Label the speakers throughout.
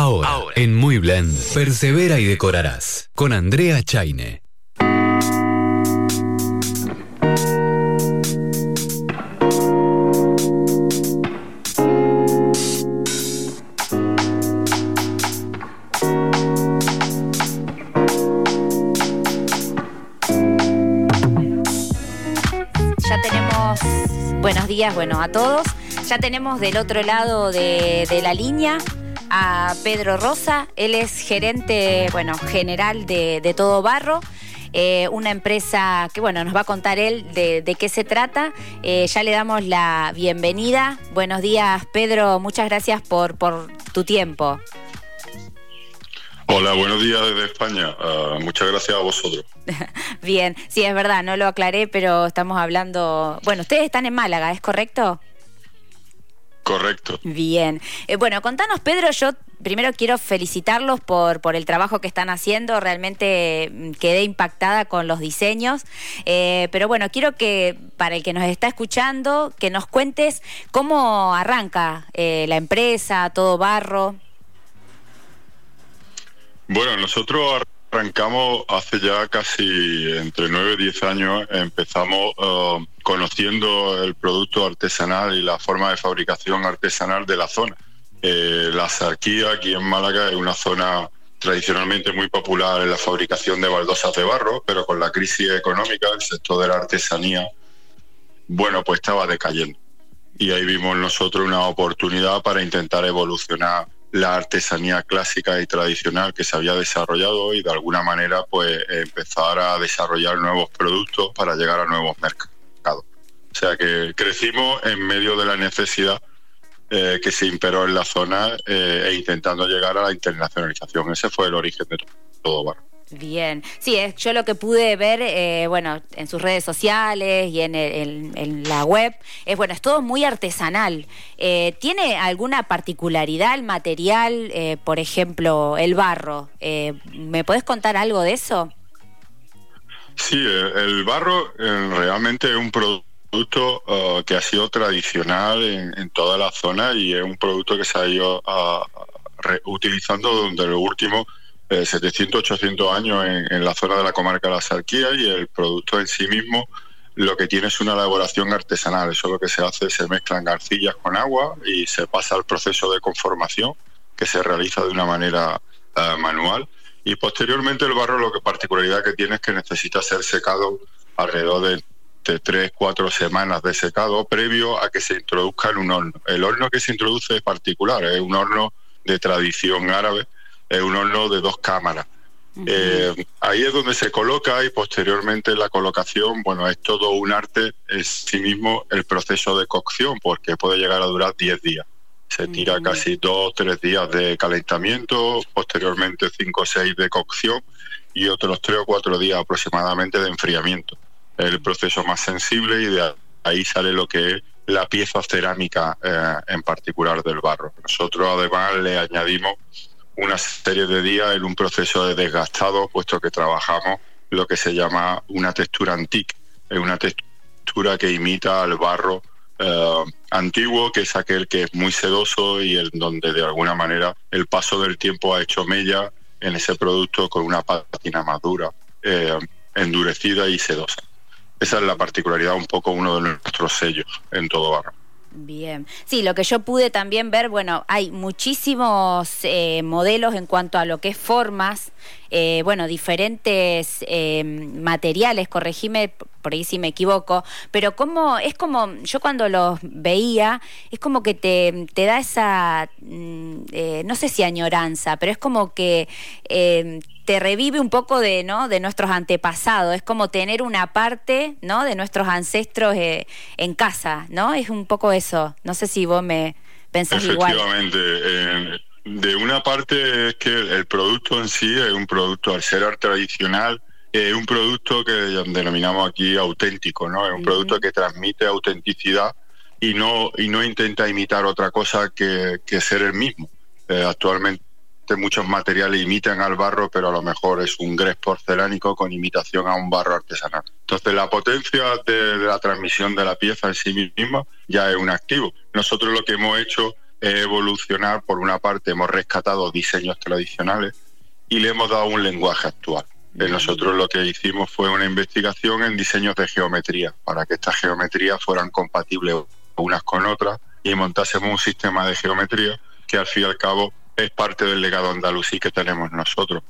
Speaker 1: Ahora, en Muy Blend, persevera y decorarás. Con Andrea Chaine.
Speaker 2: Ya tenemos, buenos días, bueno, a todos. Ya tenemos del otro lado de, de la línea a Pedro Rosa. Él es gerente, bueno, general de, de Todo Barro. eh, una empresa que, bueno, nos va a contar él de, de qué se trata. Eh, ya le damos la bienvenida. Buenos días, Pedro. Muchas gracias por, por tu tiempo.
Speaker 3: Hola, buenos días desde España. Ah, muchas gracias a vosotros.
Speaker 2: Bien, sí, es verdad, no lo aclaré, pero estamos hablando... Bueno, ustedes están en Málaga, ¿es correcto?
Speaker 3: Correcto.
Speaker 2: Bien. Eh, bueno, contanos, Pedro, yo primero quiero felicitarlos por, por el trabajo que están haciendo. Realmente mm, quedé impactada con los diseños. Eh, pero bueno, quiero que, para el que nos está escuchando, que nos cuentes cómo arranca eh, la empresa, todo barro.
Speaker 3: Bueno, nosotros arrancamos hace ya casi entre 9 y 10 años. Empezamos ah, conociendo el producto artesanal y la forma de fabricación artesanal de la zona. Eh, la Sarquía, aquí en Málaga, es una zona tradicionalmente muy popular en la fabricación de baldosas de barro, pero con la crisis económica, el sector de la artesanía, bueno, pues estaba decayendo. Y ahí vimos nosotros una oportunidad para intentar evolucionar la artesanía clásica y tradicional que se había desarrollado y de alguna manera pues empezar a desarrollar nuevos productos para llegar a nuevos mercados. O sea que crecimos en medio de la necesidad eh, que se imperó en la zona eh, e intentando llegar a la internacionalización. Ese fue el origen de todo barro.
Speaker 2: Bien, sí, es, yo lo que pude ver, eh, bueno, en sus redes sociales y en, el- en- la web, es bueno, es todo muy artesanal. Eh, ¿Tiene alguna particularidad el material, eh, por ejemplo, el barro? Eh, ¿Me podés contar algo de eso?
Speaker 3: Sí, el barro eh, realmente es un producto eh, que ha sido tradicional en, en toda la zona y es un producto que se ha ido re- utilizando durante los últimos eh, 700, 800 años en, en la zona de la comarca de la Sarquía y el producto en sí mismo lo que tiene es una elaboración artesanal. Eso lo que se hace, se mezclan arcillas con agua y se pasa al proceso de conformación que se realiza de una manera eh, manual. Y posteriormente el barro lo que particularidad que tiene es que necesita ser secado alrededor de, de tres, cuatro semanas de secado previo a que se introduzca en un horno. El horno que se introduce es particular, es un horno de tradición árabe, un horno de dos cámaras. Eh, ahí es donde se coloca y posteriormente la colocación, bueno, es todo un arte en sí mismo el proceso de cocción porque puede llegar a durar 10 días. Se tira
Speaker 2: Entiendo.
Speaker 3: casi dos, tres días de calentamiento, posteriormente cinco o seis de cocción y otros tres o cuatro días aproximadamente de enfriamiento. Es el proceso más sensible y de ahí sale lo que es la pieza cerámica eh, en particular del barro. Nosotros además le añadimos una serie de días en un proceso de desgastado, puesto que trabajamos lo que se llama una textura antique, es una textura que imita al barro eh, antiguo, que es aquel que es muy sedoso y en donde de alguna manera el paso del tiempo ha hecho mella en ese producto con una pátina más dura, eh, endurecida y sedosa. Esa es la particularidad, un poco uno de nuestros sellos en todo barro.
Speaker 2: Bien. Sí, lo que yo pude también ver, bueno, hay muchísimos eh, modelos en cuanto a lo que es formas, eh, bueno, diferentes eh, materiales, corregime por ahí si me equivoco, pero como, es como, yo cuando los veía, es como que te, te da esa, mm, eh, no sé si añoranza, pero es como que eh, te revive un poco de, ¿no? de nuestros antepasados, es como tener una parte, ¿no? de nuestros ancestros eh, en casa, ¿no? Es un poco eso. No sé si vos me pensás igual.
Speaker 3: Efectivamente. De una parte es que el, producto en sí es un producto, al ser tradicional, es un producto que denominamos aquí auténtico, ¿no? Es un producto que transmite autenticidad y no, y no intenta imitar otra cosa que, que ser el mismo. Eh, actualmente muchos materiales imitan al barro, pero a lo mejor es un grés porcelánico con imitación a un barro artesanal. Entonces, la potencia de, la transmisión de la pieza en sí misma ya es un activo. Nosotros lo que hemos hecho evolucionar, por una parte hemos rescatado diseños tradicionales y le hemos dado un lenguaje actual. Eh, nosotros lo que hicimos fue una investigación en diseños de geometría, para que estas geometrías fueran compatibles unas con otras y montásemos un sistema de geometría que al fin y al cabo es parte del legado andalusí que tenemos nosotros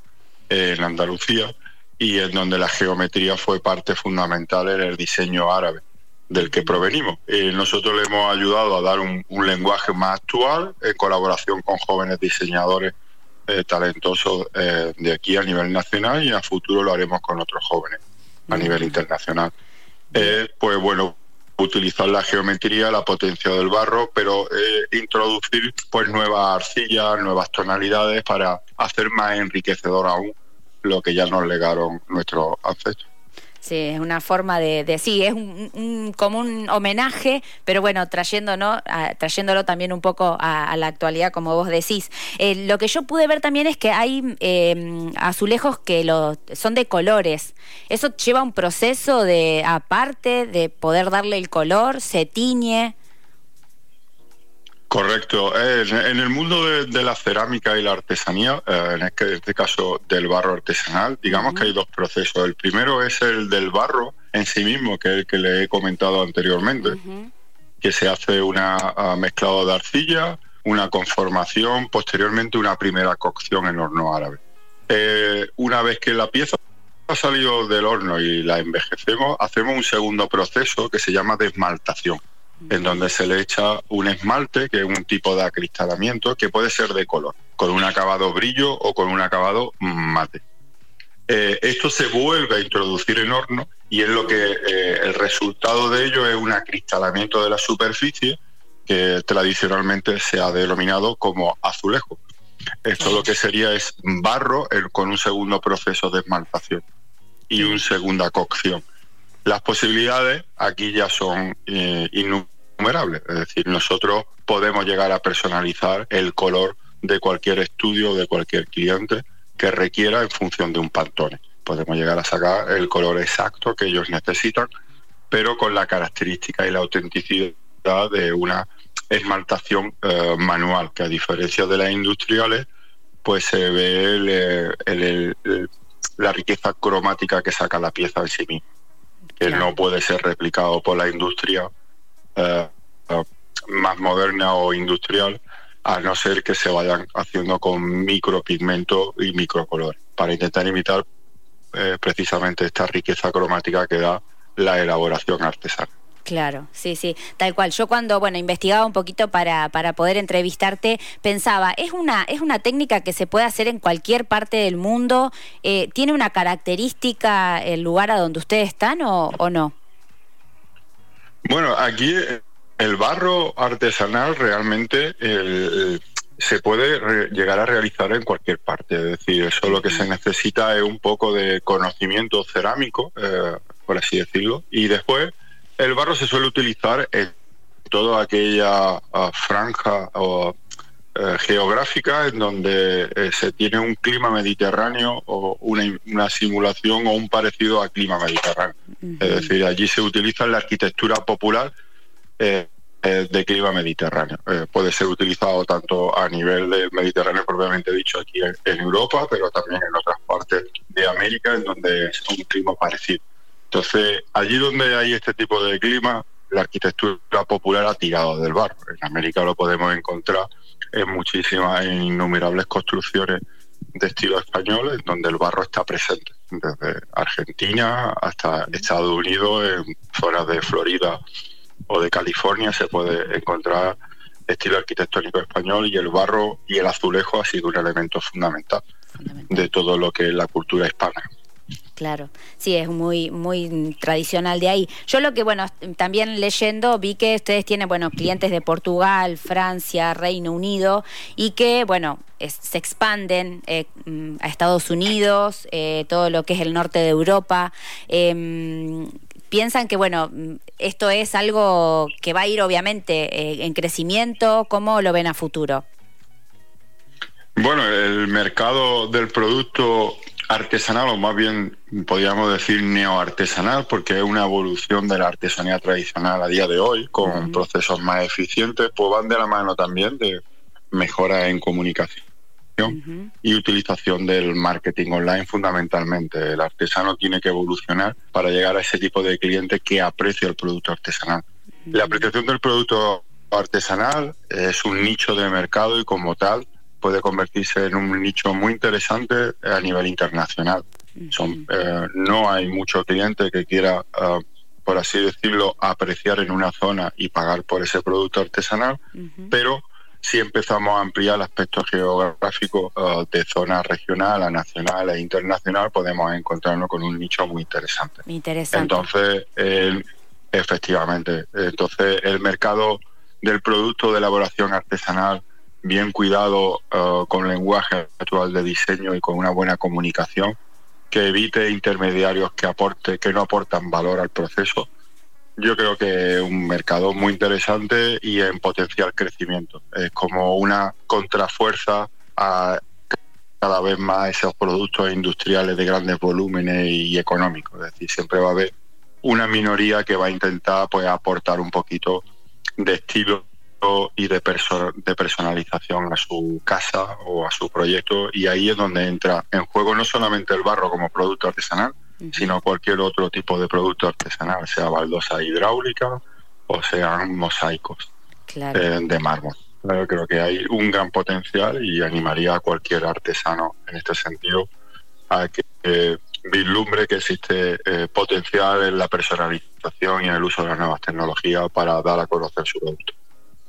Speaker 3: en Andalucía y en donde la geometría fue parte fundamental en el diseño árabe del que provenimos. Eh, nosotros le hemos ayudado a dar un, lenguaje más actual en colaboración con jóvenes diseñadores eh, talentosos eh, de aquí a nivel nacional y a futuro lo haremos con otros jóvenes a nivel internacional. pues bueno, utilizar la geometría, la potencia del barro, pero introducir pues nuevas arcillas, nuevas tonalidades para hacer más enriquecedor aún lo que ya nos legaron nuestros ancestros.
Speaker 2: Sí, es una forma de, sí, es un, como un homenaje, pero bueno, trayéndolo, trayéndolo también un poco a, la actualidad, como vos decís. Eh, lo que yo pude ver también es que hay em, azulejos que lo, son de colores. Eso lleva un proceso de aparte de poder darle el color, se tiñe.
Speaker 3: Correcto. Eh, en el mundo de, la cerámica y la artesanía, eh, en este, este, caso del barro artesanal, digamos que hay dos procesos. El primero es el del barro en sí mismo, que es el que le he comentado anteriormente, que se hace una ah, mezclado de arcilla, una conformación, posteriormente una primera cocción en horno árabe. Eh, una vez que la pieza ha salido del horno y la envejecemos, hacemos un segundo proceso que se llama desmaltación en donde se le echa un esmalte, que es un tipo de acristalamiento que puede ser de color, con un acabado brillo o con un acabado mate. Eh, esto se vuelve a introducir en horno y es lo que eh, el resultado de ello es un acristalamiento de la superficie que tradicionalmente se ha denominado como azulejo. Esto lo que sería es barro con un segundo proceso de esmaltación y una segunda cocción. Las posibilidades aquí ya son eh, innumerables, es decir, nosotros podemos llegar a personalizar el color de cualquier estudio de cualquier cliente que requiera en función de un pantone. Podemos llegar a sacar el color exacto que ellos necesitan, pero con la característica y la autenticidad de una esmaltación eh, manual, que a diferencia de las industriales, pues se ve la riqueza cromática que saca la pieza en sí misma que no puede ser replicado por la industria eh, eh, más moderna o industrial, a no ser que se vayan haciendo con micropigmentos y microcolores, para intentar imitar eh, precisamente esta riqueza cromática que da la elaboración artesana.
Speaker 2: Claro, sí, sí, tal cual. Yo cuando, bueno, investigaba un poquito para, para poder entrevistarte, pensaba, ¿es una, ¿es una técnica que se puede hacer en cualquier parte del mundo? Eh, ¿Tiene una característica el lugar a donde ustedes están o, no?
Speaker 3: Bueno, aquí el barro artesanal realmente se puede llegar a realizar en cualquier parte. Es decir, eso lo que se necesita es un poco de conocimiento cerámico, eh, por así decirlo, y después el barro se suele utilizar en toda aquella ah, franja o, eh, geográfica en donde eh, se tiene un clima mediterráneo o una, simulación o un parecido a clima mediterráneo. Es decir, allí se utiliza la arquitectura popular eh, de clima mediterráneo. puede ser utilizado tanto a nivel del Mediterráneo propiamente dicho aquí en, Europa, pero también en otras partes de América en donde es un clima parecido. Entonces, allí donde hay este tipo de clima, la arquitectura popular ha tirado del barro. En América lo podemos encontrar en muchísimas, en innumerables construcciones de estilo español, en donde el barro está presente, desde Argentina hasta Estados Unidos, en zonas de Florida o de California se puede encontrar estilo arquitectónico español y el barro y el azulejo ha sido un elemento fundamental. de todo lo que es la cultura hispana.
Speaker 2: Claro, sí, es muy, muy tradicional de ahí. Yo lo que, bueno, también leyendo vi que ustedes tienen, bueno, clientes de Portugal, Francia, Reino Unido y que, bueno, se expanden eh, mm, a Estados Unidos, eh, todo lo que es el norte de Europa. Em, piensan que, bueno, esto es algo que va a ir obviamente eh, en crecimiento. ¿Cómo lo ven a futuro?
Speaker 3: Bueno, el mercado del producto artesanal, o más bien podríamos decir neoartesanal, porque es una evolución de la artesanía tradicional a día de hoy, con procesos más eficientes, pues van de la mano también de mejoras en comunicación y utilización del marketing online fundamentalmente. El artesano tiene que evolucionar para llegar a ese tipo de cliente que aprecia el producto artesanal. La apreciación del producto artesanal es un nicho de mercado y como tal puede convertirse en un nicho muy interesante a nivel internacional. Son, eh, no hay mucho cliente que quiera, eh, por así decirlo, apreciar en una zona y pagar por ese producto artesanal, pero si empezamos a ampliar el aspecto geográfico eh, de zona regional a nacional e internacional, podemos encontrarnos con un nicho muy interesante.
Speaker 2: Interesante.
Speaker 3: Entonces, efectivamente, entonces el mercado del producto de elaboración artesanal bien cuidado uh, con lenguaje actual de diseño y con una buena comunicación que evite intermediarios que aporte que no aportan valor al proceso. Yo creo que es un mercado muy interesante y en potencial crecimiento. Es como una contrafuerza a cada vez más esos productos industriales de grandes volúmenes y económicos. Es decir siempre va a haber una minoría que va a intentar pues aportar un poquito de estilo y de, de personalización a su casa o a su proyecto y ahí es donde entra en juego no solamente el barro como producto artesanal, sino cualquier otro tipo de producto artesanal, sea baldosa hidráulica o sean mosaicos eh, de mármol. creo que hay un gran potencial y animaría a cualquier artesano en este sentido a que eh, vislumbre que existe eh, potencial en la personalización y en el uso de las nuevas tecnologías para dar a conocer su producto.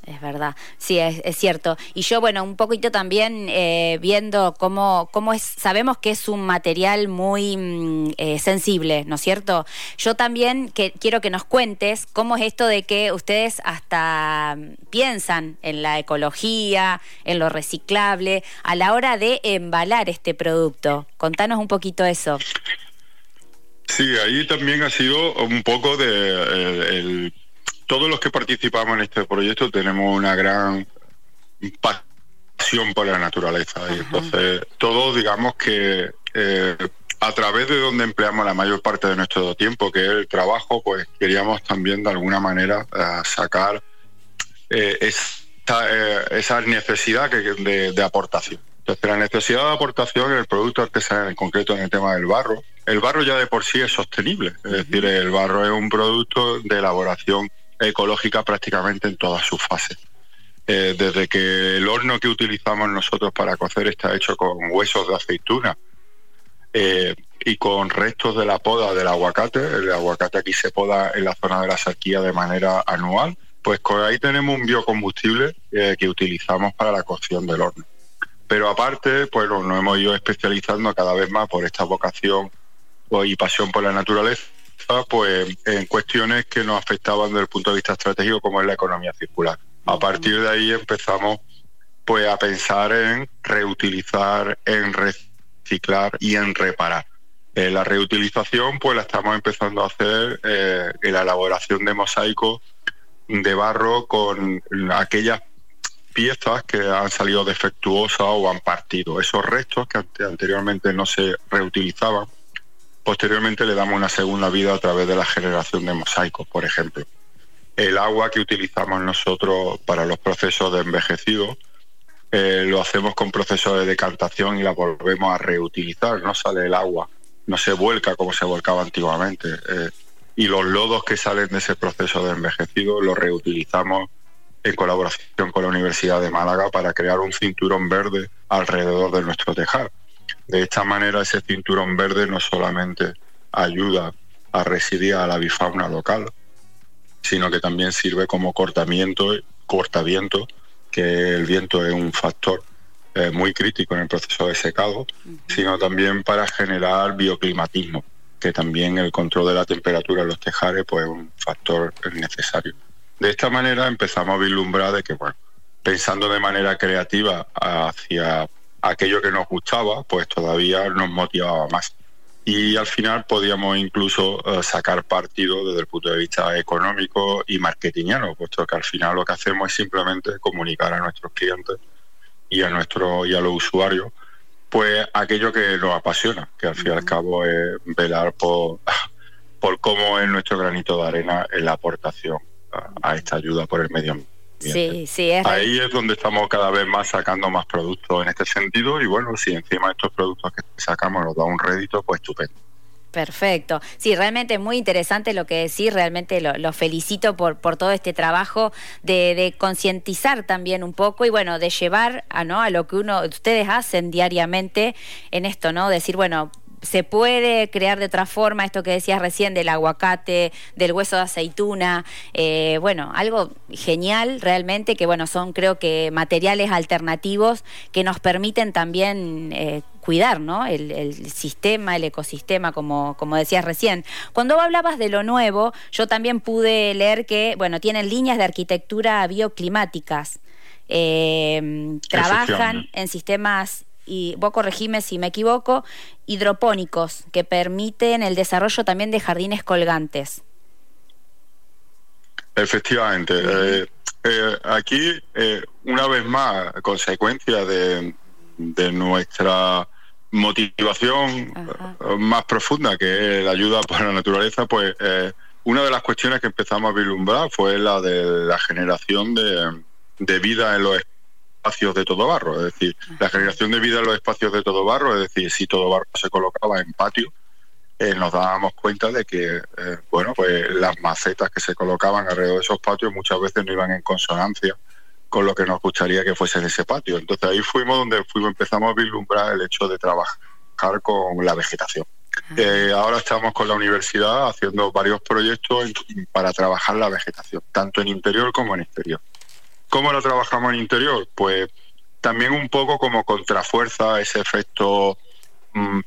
Speaker 2: Es verdad, sí, es, cierto. Y yo, bueno, un poquito también eh, viendo cómo, cómo es, sabemos que es un material muy mm, eh, sensible, ¿no es cierto? Yo también que, quiero que nos cuentes cómo es esto de que ustedes hasta piensan en la ecología, en lo reciclable, a la hora de embalar este producto. Contanos un poquito eso.
Speaker 3: Sí, ahí también ha sido un poco de eh, el todos los que participamos en este proyecto tenemos una gran pasión por la naturaleza. Y entonces todos digamos que eh, a través de donde empleamos la mayor parte de nuestro tiempo, que es el trabajo, pues queríamos también de alguna manera eh, sacar eh, esa, necesidad de, de, aportación. Entonces, la necesidad de aportación en el producto artesanal, en concreto en el tema del barro, el barro ya de por sí es sostenible, es decir, el barro es un producto de elaboración ecológica prácticamente en todas sus fases. Eh, desde que el horno que utilizamos nosotros para cocer está hecho con huesos de aceituna eh, y con restos de la poda del aguacate, el aguacate aquí se poda en la zona de la sarquía de manera anual, pues ahí tenemos un biocombustible eh, que utilizamos para la cocción del horno. Pero aparte, pues nos hemos ido especializando cada vez más por esta vocación y pasión por la naturaleza pues en cuestiones que nos afectaban desde el punto de vista estratégico como es la economía circular. A partir de ahí empezamos pues a pensar en reutilizar, en reciclar y en reparar. Eh, la reutilización pues la estamos empezando a hacer eh, en la elaboración de mosaicos de barro con aquellas piezas que han salido defectuosas o han partido. Esos restos que anteriormente no se reutilizaban Posteriormente le damos una segunda vida a través de la generación de mosaicos, por ejemplo. El agua que utilizamos nosotros para los procesos de envejecido eh, lo hacemos con procesos de decantación y la volvemos a reutilizar. No sale el agua, no se vuelca como se volcaba antiguamente. Eh, y los lodos que salen de ese proceso de envejecido los reutilizamos en colaboración con la Universidad de Málaga para crear un cinturón verde alrededor de nuestro tejar. De esta manera ese cinturón verde no solamente ayuda a residir a la bifauna local, sino que también sirve como cortamiento, cortaviento, que el viento es un factor eh, muy crítico en el proceso de secado, sino también para generar bioclimatismo, que también el control de la temperatura en los tejares pues, es un factor necesario. De esta manera empezamos a vislumbrar de que, bueno, pensando de manera creativa hacia aquello que nos gustaba, pues todavía nos motivaba más. Y al final podíamos incluso eh, sacar partido desde el punto de vista económico y marketingiano, puesto que al final lo que hacemos es simplemente comunicar a nuestros clientes y a nuestro y a los usuarios pues aquello que nos apasiona, que al fin y al cabo es velar por, por cómo es nuestro granito de arena en la aportación a, esta ayuda por el medio ambiente.
Speaker 2: Sí, sí, es
Speaker 3: Ahí es donde estamos cada vez más sacando más productos en este sentido y bueno, si encima estos productos que sacamos nos da un rédito, pues estupendo.
Speaker 2: Perfecto. Sí, realmente es muy interesante lo que decís, realmente lo, felicito por, por todo este trabajo de, de concientizar también un poco y bueno, de llevar a, ¿no? a lo que uno, ustedes hacen diariamente en esto, ¿no? Decir, bueno, se puede crear de otra forma, esto que decías recién del aguacate, del hueso de aceituna, eh, bueno, algo genial realmente, que bueno, son creo que materiales alternativos que nos permiten también eh, cuidar ¿no? El, sistema, el ecosistema, como, como decías recién. Cuando hablabas de lo nuevo, yo también pude leer que, bueno, tienen líneas de arquitectura bioclimáticas. Eh, trabajan en sistemas y vos corregime si me equivoco, hidropónicos que permiten el desarrollo también de jardines colgantes.
Speaker 3: Efectivamente. Eh, eh, aquí, eh, una vez más, consecuencia de, nuestra motivación más profunda, que es la ayuda por la naturaleza, pues una de las cuestiones que empezamos a vislumbrar fue la de la generación de, de vida en los espacios de todo barro, es decir, la generación de vida en los espacios de todo barro, es decir, si todo barro se colocaba en patio, eh, nos dábamos cuenta de que, eh, bueno, pues las macetas que se colocaban alrededor de esos patios muchas veces no iban en consonancia con lo que nos gustaría que fuese en ese patio. Entonces ahí fuimos donde fuimos, empezamos a vislumbrar el hecho de trabajar con la vegetación. Eh, ahora estamos con la universidad haciendo varios proyectos para trabajar la vegetación, tanto en interior como en exterior. ¿Cómo lo trabajamos en interior? Pues también un poco como contrafuerza ese efecto mm,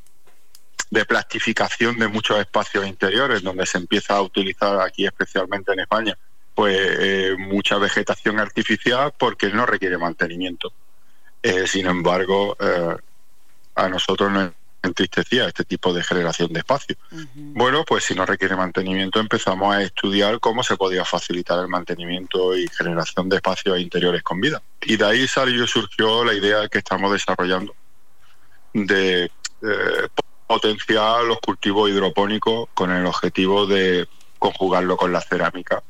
Speaker 3: de plastificación de muchos espacios interiores, donde se empieza a utilizar aquí especialmente en España, pues eh, mucha vegetación artificial porque no requiere mantenimiento. Eh, sin embargo, eh, a nosotros nos entristecía este tipo de generación de espacio. Bueno, pues si no requiere mantenimiento empezamos a estudiar cómo se podía facilitar el mantenimiento y generación de espacios interiores con vida. Y de ahí salió surgió la idea que estamos desarrollando de eh, potenciar los cultivos hidropónicos con el objetivo de conjugarlo con la cerámica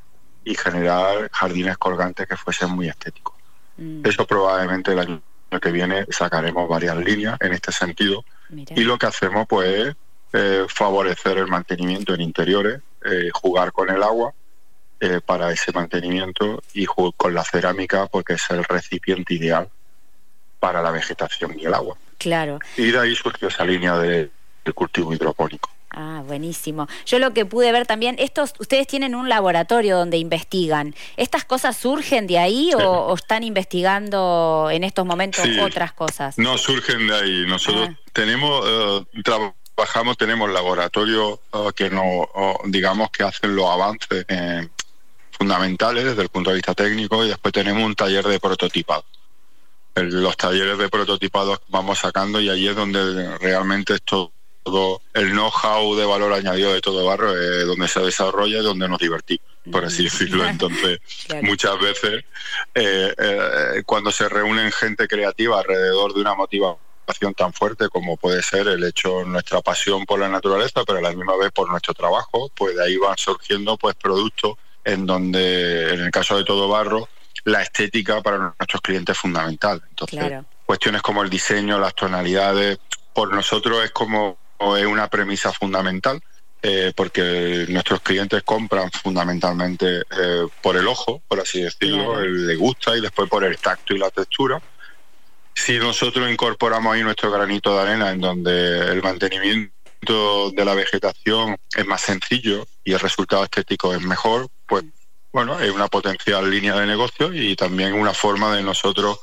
Speaker 3: y generar jardines colgantes que fuesen muy estéticos. Mm. Eso probablemente el año que viene sacaremos varias líneas en este sentido y lo que hacemos pues es eh, favorecer el mantenimiento en interiores, eh, jugar con el agua eh, para ese mantenimiento y con la cerámica porque es el recipiente ideal para la vegetación y el agua.
Speaker 2: Claro.
Speaker 3: Y de ahí surgió esa línea de, del cultivo hidropónico.
Speaker 2: Ah, buenísimo. Yo lo que pude ver también, estos, ustedes tienen un laboratorio donde investigan. ¿Estas cosas surgen de ahí o, están investigando en estos momentos otras cosas?
Speaker 3: No, surgen de ahí. Nosotros ah. tenemos, eh, trabajamos, tenemos laboratorios eh, que no, digamos que hacen los avances eh, fundamentales desde el punto de vista técnico y después tenemos un taller de prototipado. los talleres de prototipado vamos sacando y ahí es donde realmente esto todo el know-how de valor añadido de todo barro es donde se desarrolla y donde nos divertimos, por así decirlo. Entonces, muchas veces eh, eh, cuando se reúnen gente creativa alrededor de una motivación tan fuerte como puede ser el hecho nuestra pasión por la naturaleza, pero a la misma vez por nuestro trabajo, pues de ahí van surgiendo pues productos en donde, en el caso de todo barro, la estética para nuestros clientes es fundamental. Entonces, cuestiones como el diseño, las tonalidades, por nosotros es como es una premisa fundamental. Eh, porque nuestros clientes compran fundamentalmente eh, por el ojo, por así decirlo, le gusta y después por el tacto y la textura. Si nosotros incorporamos ahí nuestro granito de arena en donde el mantenimiento de la vegetación es más sencillo y el resultado estético es mejor, pues bueno, es una potencial línea de negocio y también una forma de nosotros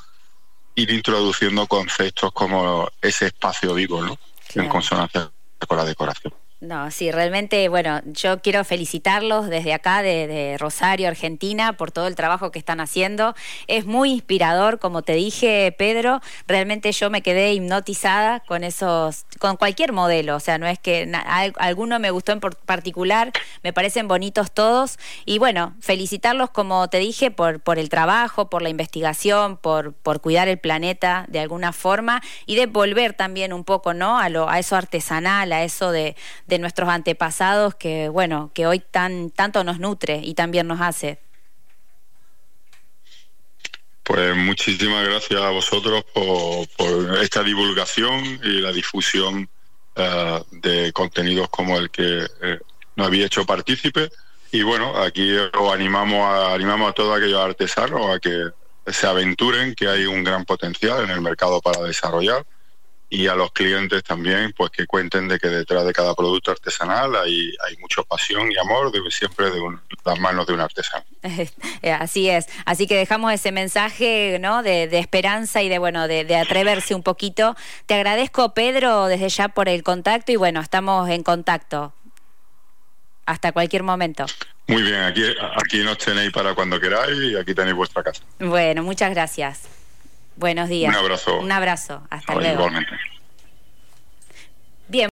Speaker 3: ir introduciendo conceptos como ese espacio vivo, ¿no? En consonancia con la decoración.
Speaker 2: No, sí, realmente, bueno, yo quiero felicitarlos desde acá, de, Rosario, Argentina, por todo el trabajo que están haciendo. Es muy inspirador, como te dije, Pedro. Realmente yo me quedé hipnotizada con esos, con cualquier modelo. O sea, no es que alguno me gustó en particular, me parecen bonitos todos. Y bueno, felicitarlos, como te dije, por, por el trabajo, por la investigación, por, por cuidar el planeta de alguna forma y de volver también un poco, ¿no? A, lo, a eso artesanal, a eso de de nuestros antepasados que, bueno, que hoy tan, tanto nos nutre y también nos hace.
Speaker 3: Pues muchísimas gracias a vosotros por, esta divulgación y la difusión eh, de contenidos como el que eh, nos había hecho partícipe. Y bueno, aquí os animamos a, animamos a todos aquellos artesanos a que se aventuren, que hay un gran potencial en el mercado para desarrollar y a los clientes también, pues que cuenten de que detrás de cada producto artesanal hay, hay mucha pasión y amor de, siempre de las manos de un artesano.
Speaker 2: Así es, así que dejamos ese mensaje ¿no? de, esperanza y de bueno de, de, atreverse un poquito. Te agradezco Pedro desde ya por el contacto y bueno, estamos en contacto hasta cualquier momento.
Speaker 3: Muy bien, aquí, aquí nos tenéis para cuando queráis y aquí tenéis vuestra casa.
Speaker 2: Bueno, muchas gracias. Buenos días.
Speaker 3: Un abrazo.
Speaker 2: Un abrazo. Hasta luego. Igualmente.